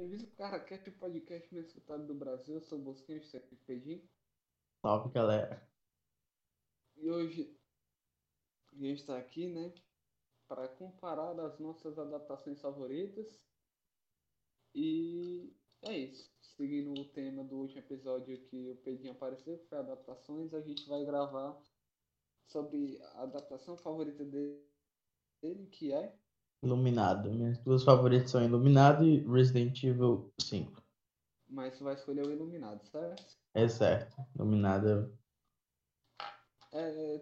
Bem-vindo ao CaraCast, o podcast mais escutado do Brasil. Eu sou o Bosquinho, aqui Pedinho. Salve, galera. E hoje a gente está aqui, né, para comparar as nossas adaptações favoritas. E é isso. Seguindo o tema do último episódio que o Pedinho apareceu, que foi adaptações, a gente vai gravar sobre a adaptação favorita dele, que é Iluminado. Minhas duas favoritas são Iluminado e Resident Evil 5. Mas tu vai escolher o Iluminado, certo? É certo. Iluminado. É,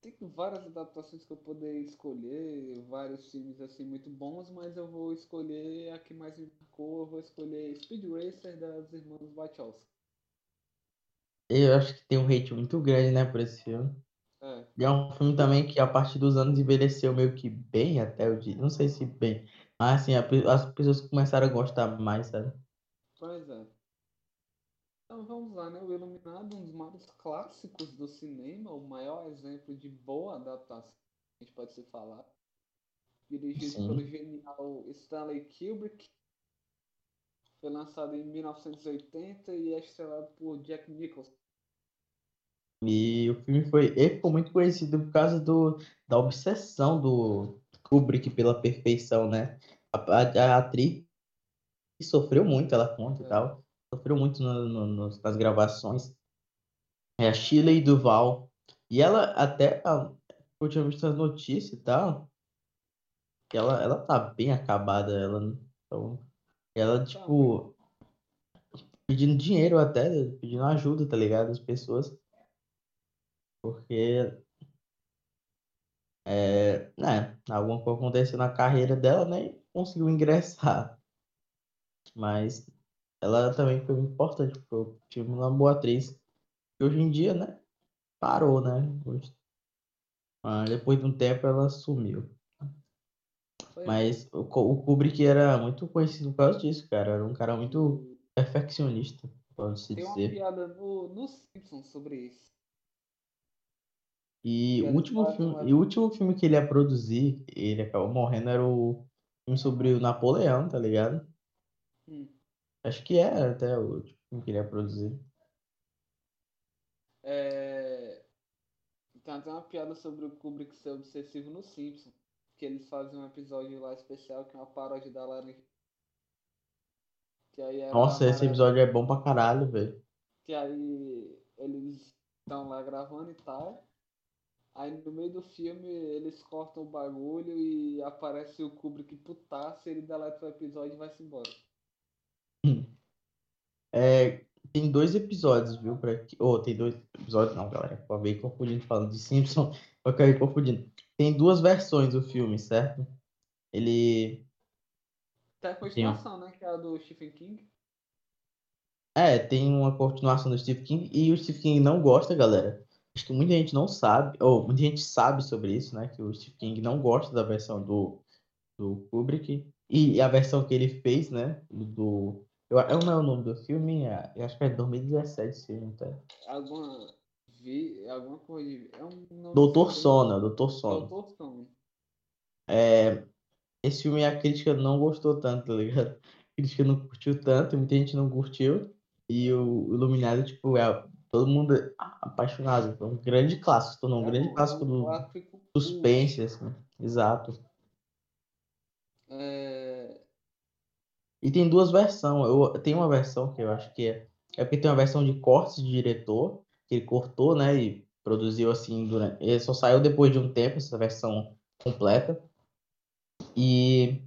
tem várias adaptações que eu poderia escolher, vários filmes assim muito bons, mas eu vou escolher a que mais me marcou, eu vou escolher Speed Racer das irmãs Wachowski. Eu acho que tem um hate muito grande, né, por esse filme. É, E é um filme também que a partir dos anos envelheceu meio que bem até o dia. Não sei se bem. Mas assim, as pessoas começaram a gostar mais, sabe? pois é. Então vamos lá, né? O Iluminado, um dos maiores clássicos do cinema, o maior exemplo de boa adaptação, a gente pode se falar. Dirigido Sim. pelo genial Stanley Kubrick. Foi lançado em 1980 e é estrelado por Jack Nicholson. E o filme foi, ele ficou muito conhecido por causa do, da obsessão do Kubrick pela perfeição, né? A, a- a atriz sofreu muito, ela conta e É. tal. Sofreu muito no- no- nas gravações. É a Shirley Duval. E ela até, eu tinha visto as notícias e tal, que ela, ela tá bem acabada, ela, então, ela, tipo, pedindo dinheiro até, pedindo ajuda, tá ligado? As pessoas. Porque é, né, alguma coisa aconteceu na carreira dela, né? E conseguiu ingressar. Mas ela também foi importante, porque eu tive uma boa atriz. E hoje em dia, né? Parou, né? Depois de um tempo ela sumiu. É. Mas o, o Kubrick era muito conhecido por causa disso, cara. Era um cara muito perfeccionista, pode-se Tem uma dizer. piada no, no Simpsons sobre isso. E Que o último filme, e o último filme que ele ia produzir, ele acabou morrendo, era o filme sobre o Napoleão, tá ligado? Hum. Acho que era até o último filme que ele ia produzir. É... Tem até uma piada sobre o Kubrick ser obsessivo no Simpsons. Que eles fazem um episódio lá especial que é uma paródia da Laranja. Que aí era Nossa, esse episódio é bom pra caralho, velho. Que aí eles estão lá gravando e tal. Aí no meio do filme eles cortam o bagulho e aparece o Kubrick putaço, ele deleta o episódio e vai-se embora. É, tem dois episódios, viu? Pra... Oh, tem dois episódios, não, galera. Acabei confundindo falando de Simpson. Eu acabei confundindo. Tem duas versões do filme, certo? Ele. Tem a continuação, né? Que é a do Stephen King. É, tem uma continuação do Stephen King e o Stephen King não gosta, galera. Acho que muita gente não sabe, ou muita gente sabe sobre isso, né? Que o Stephen King não gosta da versão do, do Kubrick e a versão que ele fez, né? Do. Eu, eu não é o nome do filme, é- eu acho que é 2017 esse filme, tá? Alguma. Vi, alguma coisa. de- É um Doutor Sono, Doutor Sono. Doutor Sono. É, esse filme a crítica não gostou tanto, tá ligado? A crítica não curtiu tanto, muita gente não curtiu. E o Iluminado, tipo, é todo mundo é apaixonado. Foi um grande clássico, tornou um É grande clássico é do clássico suspense, assim. Exato. É, E tem duas versões. Eu, tem uma versão que eu acho que é. É porque tem uma versão de cortes de diretor, que ele cortou, né? E produziu assim durante. Ele só saiu depois de um tempo, essa versão completa. E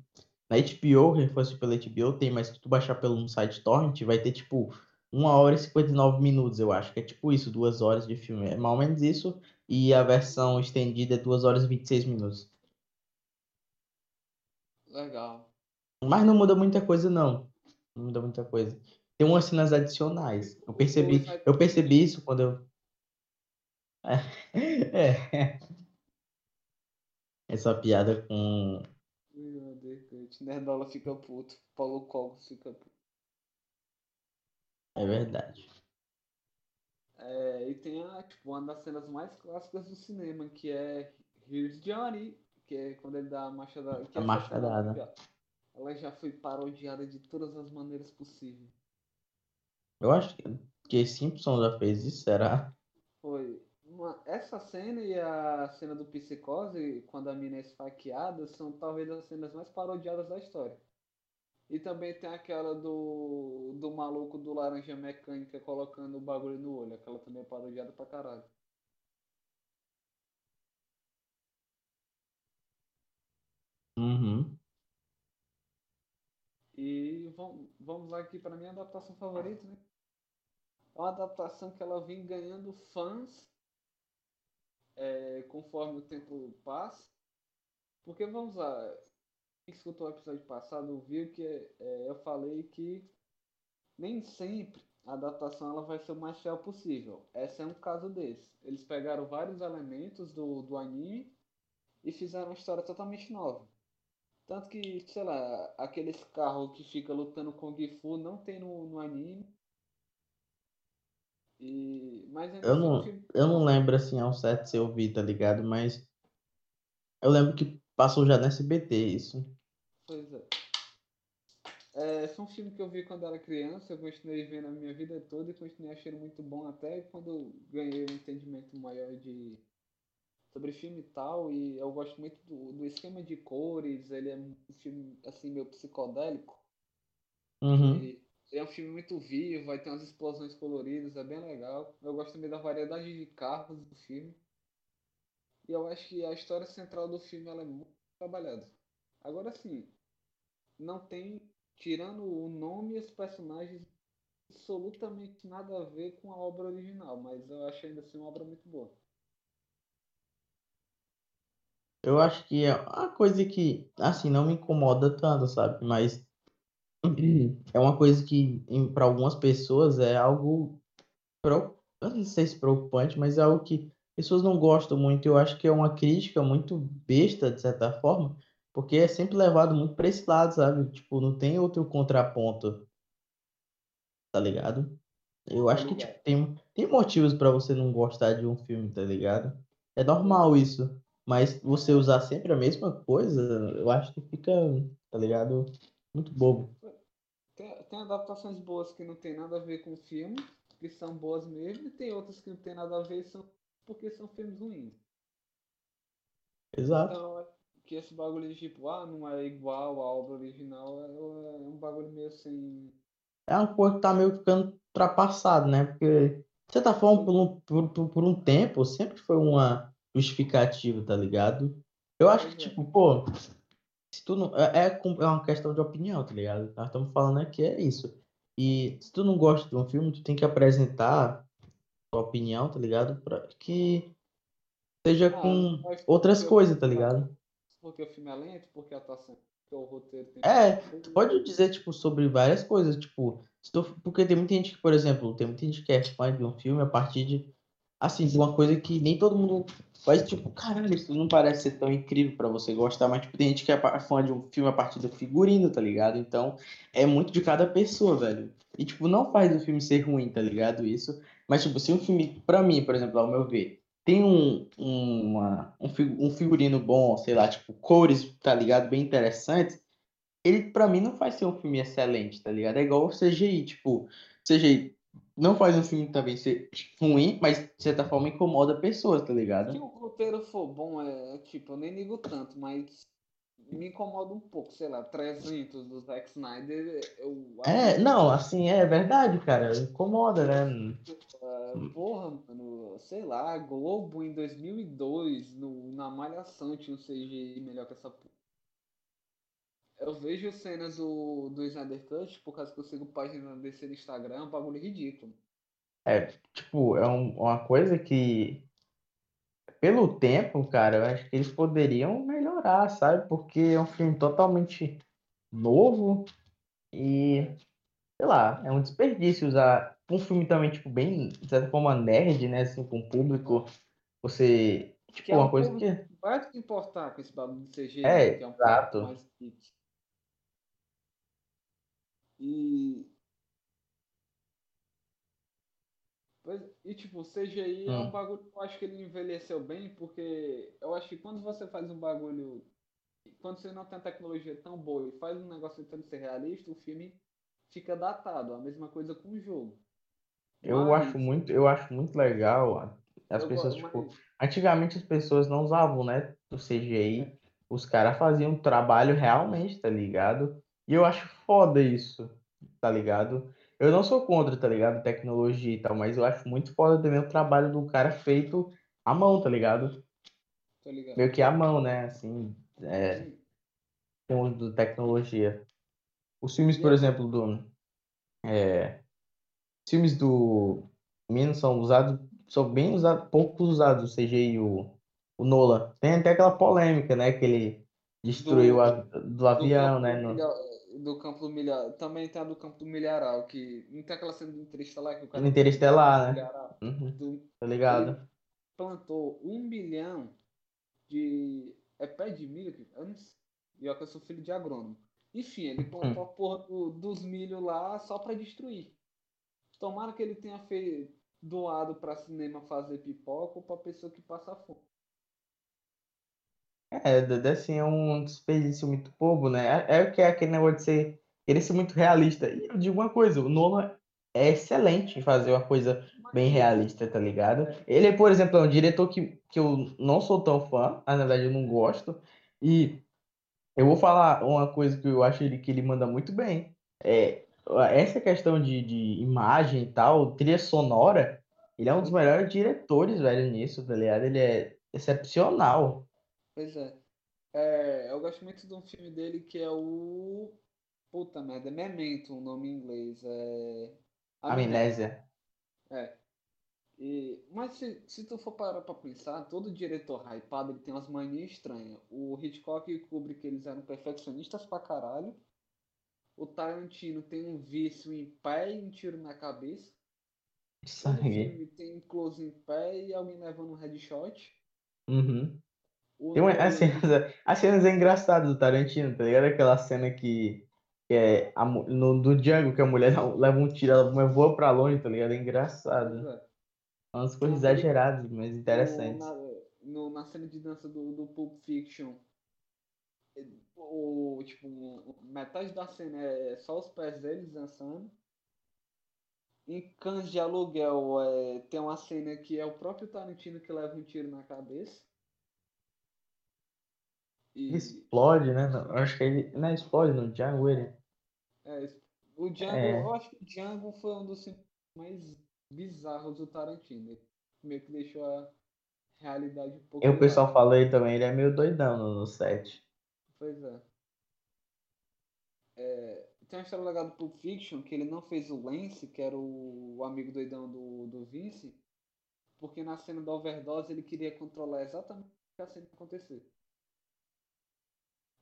na HBO, quem fosse pela HBO, tem, mas se tu baixar pelo um site torrent, vai ter tipo 1 hora e 59 minutos, eu acho. Que é tipo isso, duas horas de filme. É mais ou menos isso. E a versão estendida é 2 horas e 26 minutos. legal. Mas não muda muita coisa, não. Não muda muita coisa. Tem umas cenas adicionais. Eu percebi, eu percebi isso quando eu. É. Essa piada com. Meu Deus, Nerdola fica puto. Paulo Cogos fica puto. É verdade. É, e tem a, tipo, uma das cenas mais clássicas do cinema, que é Here's Johnny, que é quando ele dá a machadada. que A essa machadada. cena- ela já foi parodiada de todas as maneiras possíveis. Eu acho que, que Simpson já fez isso, será? Foi. Uma, essa cena e a cena do Psicose, quando a mina é esfaqueada, são talvez as cenas mais parodiadas da história. E também tem aquela do, do maluco do Laranja Mecânica colocando o bagulho no olho. Aquela também é parodiada pra caralho. Uhum. E vamos, vamos aqui para minha adaptação favorita, né? É uma adaptação que ela vem ganhando fãs é, conforme o tempo passa. Porque vamos lá, escutou o episódio passado viu que é, eu falei que nem sempre a adaptação ela vai ser o mais fiel possível. Esse é um caso desse. Eles pegaram vários elementos do, do anime e fizeram uma história totalmente nova. Tanto que, sei lá, aqueles carros que fica lutando com Kung Fu não tem no, no anime. E, mas Eu assim, o não, filme- eu não lembro assim ao certo se eu vi, tá ligado? Mas eu lembro que passou já no SBT isso. Pois é. É, foi um filme que eu vi quando era criança, eu continuei vendo a minha vida toda e continuei achando muito bom até quando eu ganhei um entendimento maior de sobre filme e tal, e eu gosto muito do, do esquema de cores, ele é um filme assim meio psicodélico. Uhum. E é um filme muito vivo, vai ter umas explosões coloridas, é bem legal. Eu gosto também da variedade de carros do filme. E eu acho que a história central do filme ela é muito trabalhada. Agora sim, não tem, tirando o nome e os personagens, absolutamente nada a ver com a obra original, mas eu acho ainda assim uma obra muito boa. Eu acho que é uma coisa que, assim, não me incomoda tanto, sabe? Mas é uma coisa que, para algumas pessoas, é algo. Eu não sei se preocupante, mas é algo que pessoas não gostam muito. Eu acho que é uma crítica muito besta, de certa forma, porque é sempre levado muito para esse lado, sabe? Tipo, não tem outro contraponto, tá ligado? Eu acho que, tipo, tem, tem motivos para você não gostar de um filme, tá ligado? É normal isso. Mas você usar sempre a mesma coisa, eu acho que fica, tá ligado? Muito bobo. Tem, tem adaptações boas que não tem nada a ver com o filme, que são boas mesmo, e tem outras que não tem nada a ver são, porque são filmes ruins. Exato. Então, que esse bagulho de tipo, ah, não é igual à obra original, é, é um bagulho meio assim. É uma coisa que tá meio ficando ultrapassado, né? Porque, de certa forma, por um, por, por, por um tempo, sempre foi uma justificativa, tá ligado? Eu acho que, é. tipo, pô, se tu não. É, é é uma questão de opinião, tá ligado? Nós estamos falando aqui, é isso. E se tu não gosta de um filme, tu tem que apresentar tua opinião, tá ligado? Pra que seja Ah, com outras coisas, tá ligado? Porque o filme é lento, porque a atuação, porque o roteiro tem. É, tu pode dizer, tipo, sobre várias coisas, tipo, tu- porque tem muita gente que, por exemplo, tem muita gente que é fã de um filme a partir de, assim, de uma coisa que nem todo mundo faz, tipo, caralho, isso não parece ser tão incrível pra você gostar, mas, tipo, tem gente que é fã de um filme a partir do figurino, tá ligado? Então, é muito de cada pessoa, velho. E, tipo, não faz o filme ser ruim, tá ligado? Isso, mas, tipo, se um filme, pra mim, por exemplo, ao meu ver, tem um, um, uma- um, um figurino bom, sei lá, tipo, cores, tá ligado? Bem interessantes, ele pra mim não faz ser um filme excelente, tá ligado? É igual o CGI, tipo, CGI não faz um filme também ser ruim, mas de certa forma incomoda pessoas, tá Se ligado? o roteiro for bom, é tipo, eu nem ligo tanto, mas me incomoda um pouco, sei lá, 300 do Zack Snyder, eu É, não, assim, é verdade, cara, incomoda, né? porra, mano, sei lá, Globo em 2002, no, na Malhação tinha um CGI melhor que essa porra. Eu vejo cenas do, do Snyder Cut, por causa que eu sigo página desse no Instagram, é um bagulho ridículo. É, tipo, é um- uma coisa que, pelo tempo, cara, eu acho que eles poderiam melhorar, sabe? Porque é um filme totalmente novo e, sei lá, é um desperdício usar um filme também, tipo, bem, de certa forma, nerd, né? Assim, com o público, você, tipo, é uma um coisa que... vai se importar com esse bagulho de CGI, É, que é um exato. mais geek. E, e tipo, o CGI é um Hum. bagulho que eu acho que ele envelheceu bem, porque eu acho que quando você faz um bagulho quando você não tem tecnologia tão boa e faz um negócio tentando ser realista, o filme fica datado. A mesma coisa com o jogo. Eu Mas- acho muito, eu acho muito legal as Eu pessoas, gosto, tipo, mas- antigamente as pessoas não usavam, né, o CGI, os caras faziam um trabalho realmente, tá ligado? E eu acho foda isso, tá ligado? Eu não sou contra, tá ligado, tecnologia e tal, mas eu acho muito foda também o trabalho do cara feito à mão, tá ligado? Tô ligado. Meio que à mão, né, assim, é, com o uso de tecnologia. Os filmes, por é- exemplo, do. É, filmes do Mino são usados, são bem usados, pouco usados o CGI, o, o Nolan. Tem até aquela polêmica, né? Que ele destruiu Do- a, do avião, né? do no- milha- do campo do milharal. Também tem a do campo do milharal, que não tem aquela cena do Interestelar que o cara. No Interestelar, né? Uhum, do- tá ligado? Plantou um milhão de. É pé de milho? Eu não sei. E olha que eu sou filho de agrônomo. Enfim, ele plantou a porra do- dos milho lá só pra destruir. Tomara que ele tenha feito, doado pra cinema fazer pipoca ou pra pessoa que passa fome. É, d- assim, é um desperdício muito bobo, né? É, é o que é aquele negócio de ser, querer ser muito realista. E eu digo uma coisa, o Nolan é excelente em fazer uma coisa bem realista, tá ligado? Ele, por exemplo, é um diretor que, que eu não sou tão fã, na verdade eu não gosto, e eu vou falar uma coisa que eu acho ele, que ele manda muito bem. É, essa questão de, de imagem e tal, trilha sonora, ele é um dos melhores diretores, velho, nisso, tá ligado? Ele é excepcional. Pois é. É, Eu gosto muito de um filme dele que é o. Puta merda, é Memento, o nome em inglês. É. Amnésia. E, mas se, se tu for parar pra pensar, todo diretor hypado ele tem umas manias estranhas. O Hitchcock e o Kubrick eles eram perfeccionistas pra caralho. O Tarantino tem um vício em pé e um tiro na cabeça. Todo Sangue. filme tem um close em pé e alguém levando um headshot. Uhum. O Tem uma, as, cenas, as cenas é engraçadas do Tarantino, tá ligado? Aquela cena que, é a, no, do Django, que a mulher leva um tiro, ela voa pra longe, tá ligado? É engraçado. pois é. Umas coisas exageradas, mas interessantes. No- na, no- na cena de dança do, do Pulp Fiction, o, tipo, metade da cena é só os pés deles dançando. Em Cães de Aluguel é, tem uma cena que é o próprio Tarantino que leva um tiro na cabeça. E Explode, né? Não, eu acho que ele. Não é explode no Django, ele. é, o Django, É. eu acho que o Django foi um dos filmes mais bizarros do Tarantino. Ele meio que deixou a realidade um pouco. E o pessoal fala aí também, ele é meio doidão no, no set. Pois é. É, Tem uma história legal do Pulp Fiction que ele não fez o Lance, que era o, amigo doidão do, do Vince, porque na cena da overdose ele queria controlar exatamente o que a cena acontecer.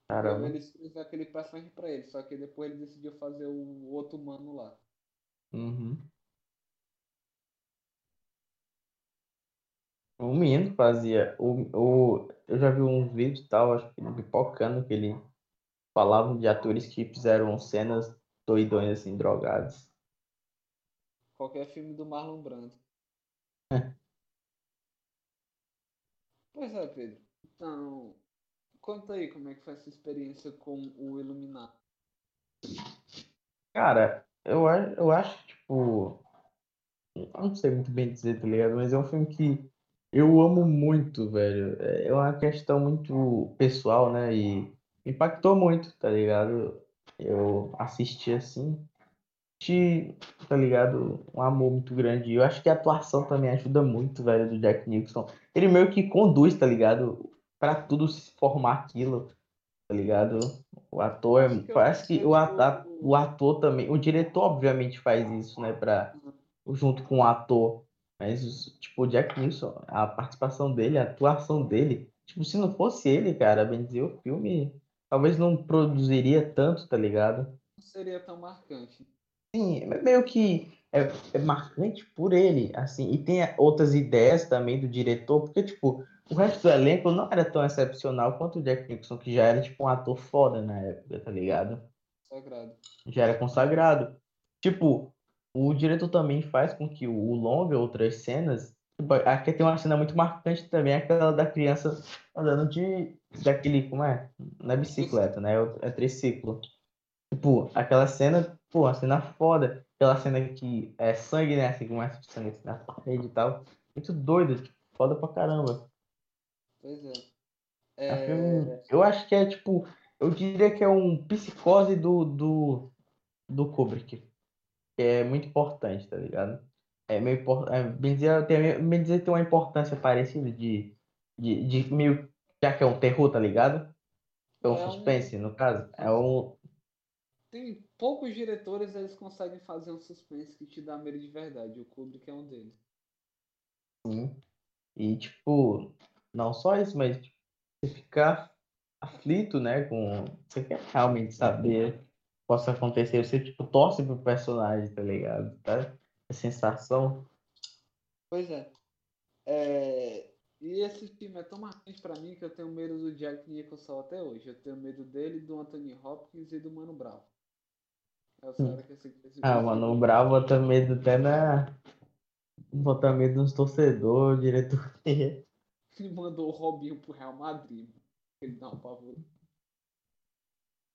Caramba. ele escreveu aquele personagem pra ele, só que depois ele decidiu fazer o outro humano lá. Uhum. O menino fazia. O, o, eu já vi uns vídeos e tal, acho que Pipocando, que ele falava de atores que fizeram cenas doidões assim, drogados. Qualquer filme do Marlon Brando. Pois é, Pedro. Então, conta aí como é que foi essa experiência com o Iluminado. Cara, eu, eu acho, tipo. Eu não sei muito bem dizer, tá ligado? Mas é um filme que eu amo muito, velho. É uma questão muito pessoal, né? E impactou muito, tá ligado? Eu assisti assim, tá ligado? Um amor muito grande. E eu acho que a atuação também ajuda muito, velho, do Jack Nicholson. Ele meio que conduz, tá ligado? Pra tudo se formar aquilo, tá ligado? O ator é. Parece que o, percebo- a- o ator também. O diretor, obviamente, faz isso, né? Pra, junto com o ator. Mas, tipo, o Jack Nicholson, a participação dele, a atuação dele. Tipo, se não fosse ele, cara, bem dizer, o filme talvez não produziria tanto, tá ligado? Não seria tão marcante. Sim, é meio que é, é marcante por ele, assim, e tem outras ideias também do diretor, porque, tipo, o resto do elenco não era tão excepcional quanto o Jack Nicholson, que já era, tipo, um ator foda na época, tá ligado? Sagrado. Já era consagrado. Tipo, o diretor também faz com que o longa, outras cenas, Tipo, Aqui tem uma cena muito marcante também, aquela da criança andando de daquele, como é? Não é bicicleta, né? É é triciclo. Tipo, aquela cena, pô, uma cena foda. Aquela cena que é sangue, né? Assim, começa de sangue assim, na parede e tal. Muito doido, tipo, foda pra caramba. Pois é. É É, filme, eu acho que é tipo, eu diria que é um psicose do, do, do Kubrick. Que é muito importante, tá ligado? É meio importante. É, bem dizer, tem, bem dizer, tem uma importância parecida de, de, de meio. Já que é um terror, tá ligado? É um é um. suspense, no caso. É um. Tem poucos diretores eles conseguem fazer um suspense que te dá medo de verdade. O Kubrick é um deles. Sim. E, tipo, não só isso, mas tipo, você ficar aflito, né? Com. Você quer realmente saber possa acontecer. Você, tipo, torce pro personagem, tá ligado? Tá? A sensação. Pois é. É, E esse filme é tão marcante pra mim que eu tenho medo do Jack Nicholson até hoje. Eu tenho medo dele, do Anthony Hopkins e do Mano Brown. É esse, Ah, mano, o filme Bravo bota medo até na. Bota medo nos torcedores, diretor. ele mandou o Robinho pro Real Madrid. mano. Ele dá um pavor.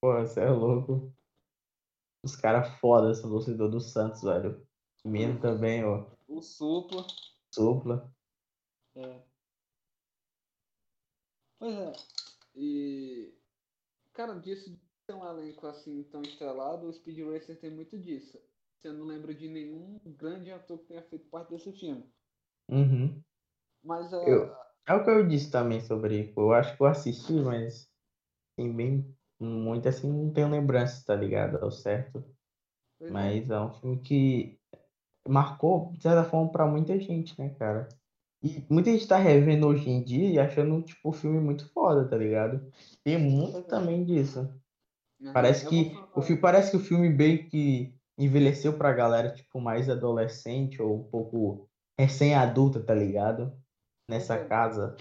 Pô, você é louco. Os caras foda são torcedor do Santos, velho. O Menino também, ó. O Supla. Supla. É. Pois é. E. Cara, disso de ter um elenco assim tão estrelado, o Speed Racer tem muito disso. Você não lembra de nenhum grande ator que tenha feito parte desse filme. Uhum. Mas Eu, a. é o que eu disse também sobre. Eu acho que eu assisti, mas. Tem bem. Muito assim, não tenho lembrança, tá ligado? Ao certo. Pois é. Mas é um filme que marcou, de certa forma, pra muita gente, né, cara? E muita gente tá revendo hoje em dia e achando, tipo, o filme muito foda, tá ligado? Tem muito é. também disso. Aham, Parece que o filme, parece que o filme bem que envelheceu pra galera, tipo, mais adolescente ou um pouco recém-adulta, tá ligado? Nessa é. casa.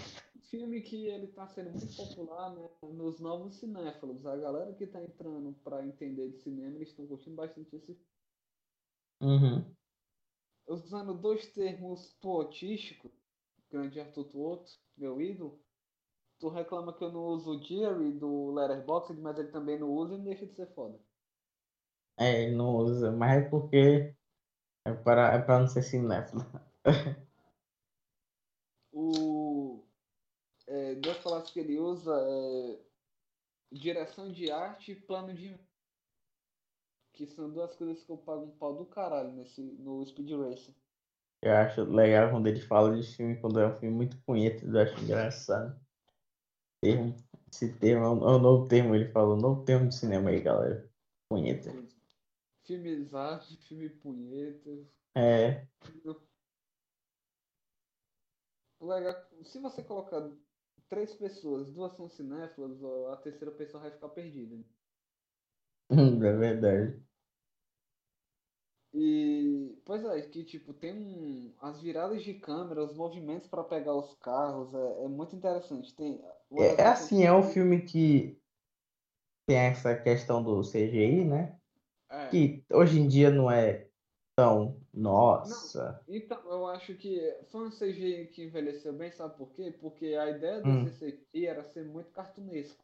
Filme que ele tá sendo muito popular né, nos novos cinéfilos. A galera que tá entrando pra entender de cinema, eles estão curtindo bastante esse Uhum. Usando dois termos poetísticos, grande Arthur Tuoto, meu ídolo, tu reclama que eu não uso o Jerry do Letterboxd, mas ele também não usa e não deixa de ser foda. É, ele não usa, mas é porque é para, é pra não ser cinéfilo. O, é, duas palavras que ele usa é direção de arte e plano de que são duas coisas que eu pago um pau do caralho nesse, no Speed Racer. Eu acho legal quando ele fala de filme, quando é um filme muito punheta, eu acho engraçado. Termo, esse termo é um, é novo termo, ele falou, novo termo de cinema aí, galera. Punheta. Filmes arte, filme punheta. É, Legal, se você colocar três pessoas, duas são cinéfilas, a terceira pessoa vai ficar perdida. é verdade. E, pois é, que tipo, tem um, as viradas de câmera, os movimentos para pegar os carros, é, é muito interessante. Tem, É, é assim, é um filme que tem essa questão do CGI, né? É, Que hoje em dia não é tão, nossa. então, eu acho que foi um CGI que envelheceu bem, sabe por quê? Porque a ideia Hum. desse CGI era ser muito cartunesco.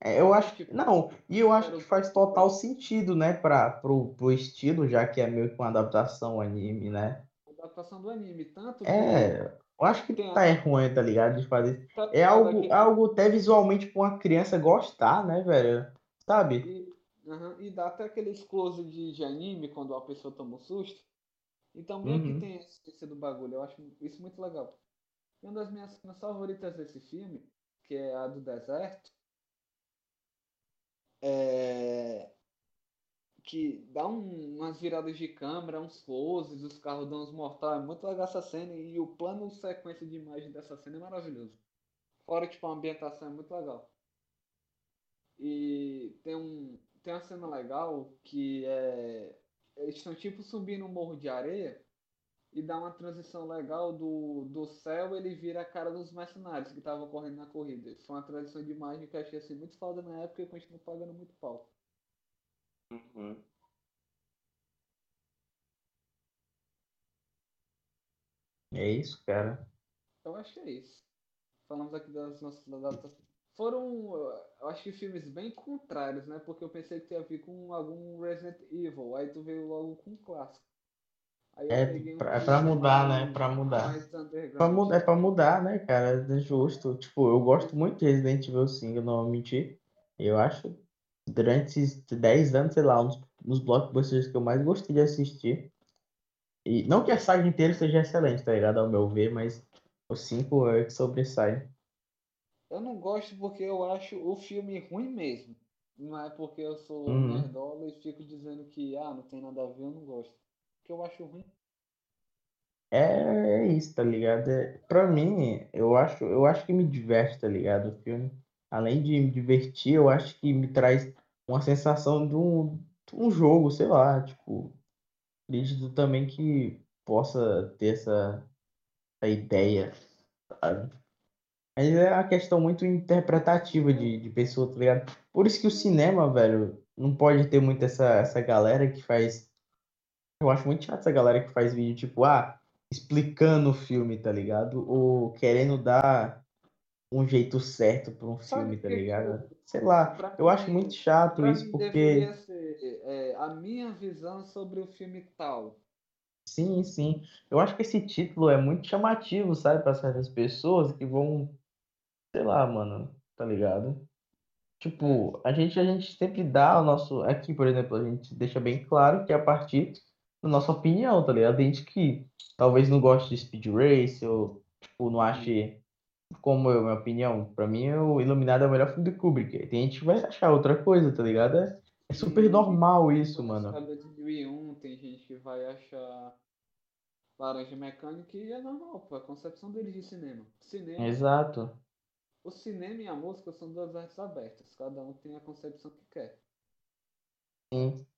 É, eu acho que. Tipo, Não, e eu acho que faz total sentido, né, para pro, pro estilo, já que é meio que uma adaptação anime, né? a adaptação do anime, tanto É, eu acho que Tem a- tá é ruim, tá ligado? De fazer. tá É algo, algo até visualmente pra uma criança gostar, né, velho? Sabe? E, aham, e dá até aquele close de, de anime quando a pessoa toma um susto. Então meio Uhum. que tem essência do bagulho. Eu acho isso muito legal. E uma das minhas cenas favoritas desse filme, que é a do deserto, é que dá um- umas viradas de câmera, uns closes, os carros dão uns mortais. É muito legal essa cena e o plano sequência de imagem dessa cena é maravilhoso. Fora, tipo, a ambientação é muito legal. E tem um tem uma cena legal que é eles estão tipo subindo um morro de areia e dá uma transição legal do, do céu ele vira a cara dos mercenários que estavam correndo na corrida. Foi uma transição de imagem que eu achei assim muito foda na época e continuo pagando muito pau. É isso, cara. Eu acho que é isso. Falamos aqui das nossas datas. Foram, eu acho que filmes bem contrários, né? Porque eu pensei que ia vir com algum Resident Evil. Aí tu veio logo com um clássico. É um pra, é pra mudar, né? Pra mudar. Pra mudar, é pra mudar, né, cara? É justo. Tipo, eu gosto muito de Resident Evil 5, eu não vou mentir. Eu acho, durante esses 10 anos, sei lá, um dos, dos blockbusters que eu mais gostei de assistir. E não que a saga inteira seja excelente, tá ligado? Ao meu ver, mas o 5 é que sobressai. Eu não gosto porque eu acho o filme ruim mesmo. Não é porque eu sou Uhum. nerdola e fico dizendo que ah, não tem nada a ver, eu não gosto. Porque eu acho ruim. É, é isso, tá ligado? É, pra mim, eu acho, eu acho que me diverte, tá ligado? O filme. Além de me divertir, eu acho que me traz uma sensação de um, de um jogo, sei lá, tipo, acredito também que possa ter essa, essa ideia, sabe? Mas é uma questão muito interpretativa de, de pessoa, tá ligado? Por isso que o cinema, velho, não pode ter muito essa, essa galera que faz. Eu acho muito chato essa galera que faz vídeo, tipo, ah, explicando o filme, tá ligado? Ou querendo dar um jeito certo pra um Sabe filme, tá ligado? que- Sei lá, eu acho muito chato isso, porque. ser é, a minha visão sobre o filme tal. Sim, sim. Eu acho que esse título é muito chamativo, sabe, para certas pessoas que vão, sei lá, mano, tá ligado? Tipo, a gente a gente sempre dá o nosso, aqui, por exemplo, a gente deixa bem claro que é a partir da nossa opinião, tá ligado? Tem gente que talvez não goste de Speed Race ou tipo não ache como eu, minha opinião, pra mim o Iluminado é o melhor filme do Kubrick. Tem gente que vai achar outra coisa, tá ligado? É, é super normal isso, mano. De 2001, tem gente que vai achar Laranja Mecânica e é normal, pô, é a concepção deles de cinema. Cinema, Exato. O cinema e a música são duas artes abertas, cada um tem a concepção que quer.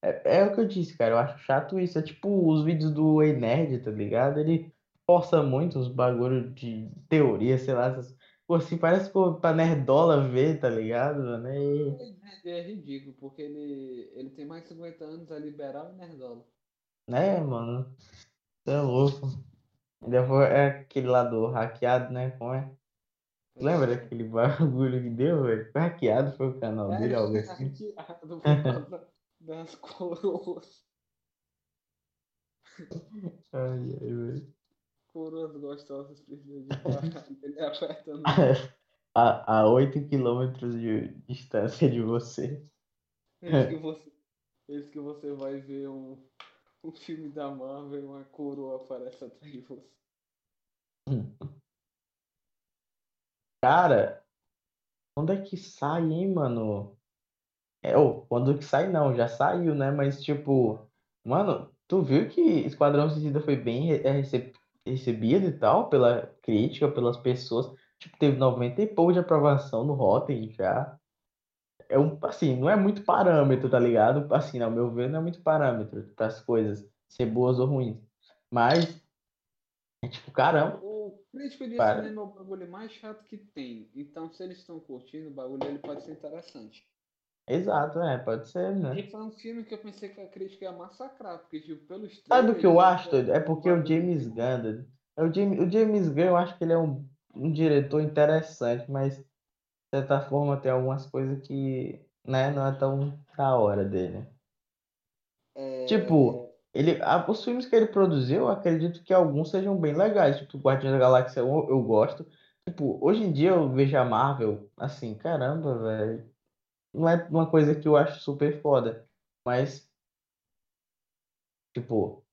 É, é o que eu disse, cara. Eu acho chato isso. É tipo os vídeos do Ei Nerd, tá ligado? Ele força muito os bagulho de teoria, sei lá. Essas... Pô, assim, parece pra nerdola ver, tá ligado, mano? E, É, é ridículo, porque ele, ele tem mais de 50 anos, é liberal e nerdola. né, mano? Você é louco. Ainda foi é aquele lá do hackeado, né? Como é? Lembra daquele bagulho que deu, velho? Foi hackeado, foi o canal dele, É, algo assim. hackeado das coroas. Ai, ai, velho. Coroas gostosas precisam de. Ele apertando. A, a 8 quilômetros de distância de você. Esse que você, esse que você vai ver um, um filme da Marvel e uma coroa aparece atrás de você. Cara, quando é que sai, hein, mano? É, ô, quando que sai não, já saiu, né? Mas tipo, mano, tu viu que Esquadrão Suicida foi bem é, rece- recebido e tal pela crítica, pelas pessoas. Tipo, teve 90 e pouco de aprovação no Rotten já. É um, assim, não é muito parâmetro, tá ligado? Assim, ao meu ver, não é muito parâmetro para as coisas ser boas ou ruins. Mas, é tipo, caramba, O crítico de Para. cinema é o bagulho mais chato que tem. Então, se eles estão curtindo o bagulho, ele pode ser interessante. exato, é, pode ser, né? E foi um filme que eu pensei que a crítica ia massacrar, porque, tipo, pelos Sabe o que eu acho? É porque o James Gunn. É o James, o James Gunn, eu acho que ele é um, um diretor interessante, mas de certa forma tem algumas coisas que, né, não é tão da hora dele. É, Tipo, ele, a- os filmes que ele produziu, eu acredito que alguns sejam bem legais. Tipo, Guardiões da Galáxia 1, eu gosto. Tipo, hoje em dia eu vejo a Marvel, assim, caramba, velho. Não é uma coisa que eu acho super foda. Mas, tipo,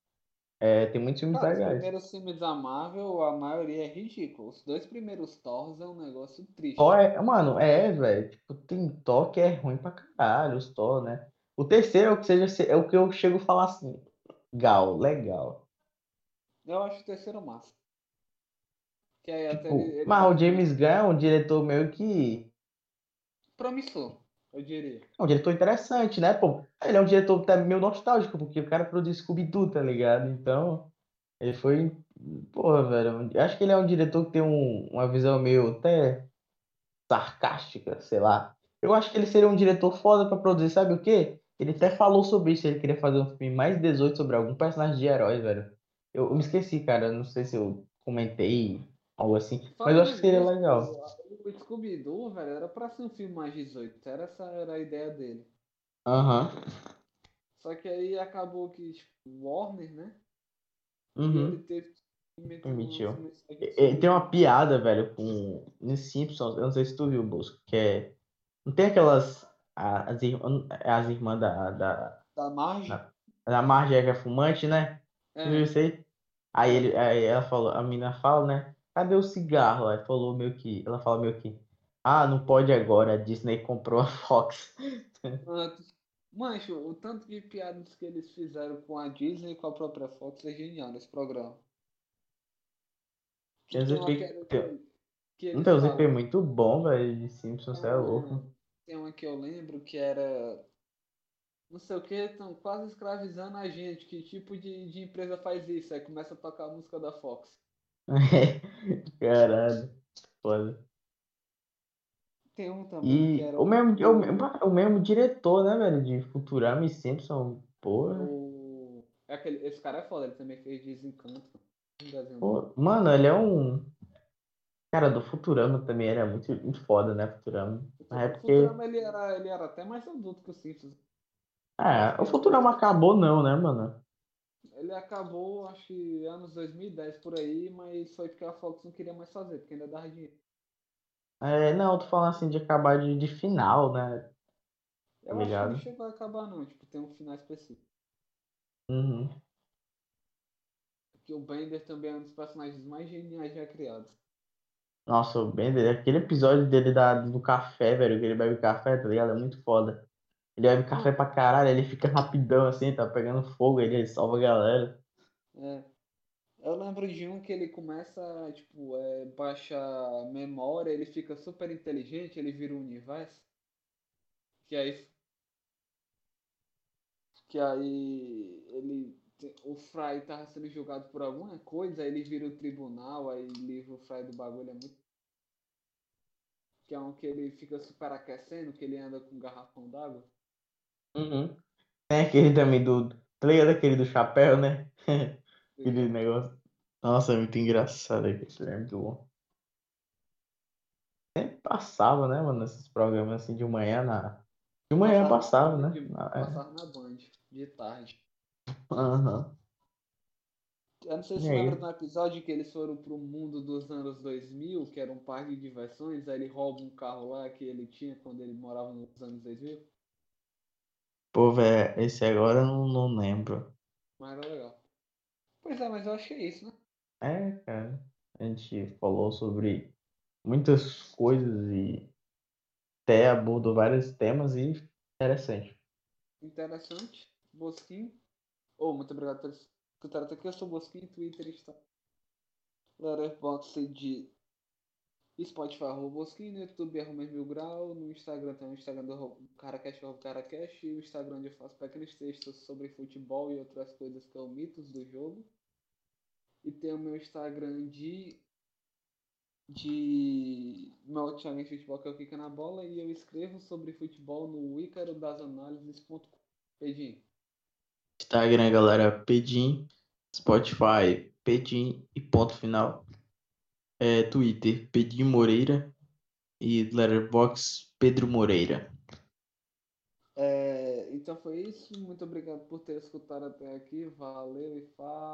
é, tem muitos filmes Cara, os legais. primeiros filmes da Marvel, a maioria é ridículo. Os dois primeiros Thors é um negócio triste. Thor é, mano, é, velho. Tipo, tem Thor que é ruim pra caralho, os Thor, né? O terceiro é o que seja, é o que eu chego a falar assim. Gal, legal. Eu acho o terceiro massa. Que aí até Tipo, ele, ele mas tá o James Gunn é um diretor meio que. promissor, eu diria. É um diretor interessante, né, pô? Ele é um diretor até meio nostálgico, porque o cara produz Scooby-Doo, tá ligado? Então, ele foi. Porra, velho. eu Acho que ele é um diretor que tem um- uma visão meio até sarcástica, sei lá. Eu acho que ele seria um diretor foda pra produzir, sabe o quê? Ele até falou sobre isso, ele queria fazer um filme mais 18 sobre algum personagem de herói, velho. Eu, eu me esqueci, cara, não sei se eu comentei algo assim. Mas eu Falando acho que seria legal. O Scooby-Doo, velho, era pra ser um filme mais 18. Era essa era a ideia dele. Aham. Só que aí acabou que, tipo, Warner, né? Uhum. ele teve um Permitiu. Tem uma piada, velho, com. Nos Simpsons, eu não sei se tu viu, Bosco, que é. Não tem aquelas. As, ir- as irmãs da, da, da Marge. da, da Marge que é fumante, né? Viu É, isso aí? Aí, ele, aí ela falou, a menina fala, né? Cadê o cigarro? Aí falou meio que. Ela fala meio que. Ah, não pode agora, a Disney comprou a Fox. Mancho, o tanto de piadas que eles fizeram com a Disney e com a própria Fox é genial nesse programa. Uns Tem tem- que, que tem falam. efeitos muito bom, velho, de Simpsons, você é louco. Tem- uma que eu lembro que era. Não sei o que, estão quase escravizando a gente. Que tipo de, de empresa faz isso? Aí começa a tocar a música da Fox. Caralho, foda. Tem um também E que era o mesmo, o, o, mesmo- o mesmo diretor, né, velho, de Futurama e Simpson, porra. o- é aquele, esse cara é foda, ele também fez Desencanto. Um Pô, mano, ele é um. Cara, do Futurama também era muito, muito foda, né, Futurama. Na O época. Futurama ele era, ele era até mais adulto que o Simpsons. É, o Futurama acabou, não, né, mano? Ele acabou, acho que anos 2010 por aí, mas foi porque a Fox não queria mais fazer, porque ainda dava dinheiro. É, não, tô falando assim de acabar de, de final, né? Eu Tá acho que ligado? não chegou a acabar não, tipo, tem um final específico. Uhum. Porque o Bender também é um dos personagens mais geniais já criados. Nossa, o Bender, aquele episódio dele da, do café, velho, que ele bebe café, tá ligado? É muito foda. Ele bebe café pra caralho, ele fica rapidão assim, tá pegando fogo, ele salva a galera. É. Eu lembro de um que ele começa, tipo, é, baixar memória, ele fica super inteligente, ele vira um universo. Que aí. Que aí ele. O Fry tava sendo julgado por alguma coisa, aí ele vira o tribunal, aí livra o Fry do bagulho, é muito. Que é um que ele fica super aquecendo, que ele anda com um garrafão d'água. Uhum. Tem aquele também do. Tá ligado aquele do chapéu, né? Aquele negócio. Nossa, é muito engraçado aquele, é muito bom. Sempre passava, né, mano, esses programas assim de manhã na. De manhã passava, né? de- é. Passava na Band, de tarde. Aham. Eu não sei E se aí? lembra de um episódio que eles foram pro mundo dos anos 2000, que era um parque de diversões, aí ele rouba um carro lá que ele tinha quando ele morava nos anos 2000, Pô, velho, esse agora eu não, não lembro. mas era legal. Pois é, mas eu acho que é isso, né? É, cara. A gente falou sobre muitas coisas e até abordou vários temas e interessante. Interessante. Bosquinho. Oh, muito obrigado por escutar até aqui. Eu sou Bosquinho, Twitter está. Letterboxd de Spotify, arroba Bosquinho, no YouTube, arroba Mil Grau, no Instagram tem o Instagram do arroba Caracast, arroba e o Instagram onde eu faço pequenos textos sobre futebol e outras coisas que é o mitos do jogo. E tem o meu Instagram de de meu em futebol que é o Kika na bola e eu escrevo sobre futebol no icarodasanalyses.com. Pedinho. Instagram, galera, Pedim, Spotify, Pedim e ponto final. É, Twitter, Pedim Moreira e Letterboxd, Pedro Moreira. É, então foi isso. Muito obrigado por ter escutado até aqui. Valeu e fala.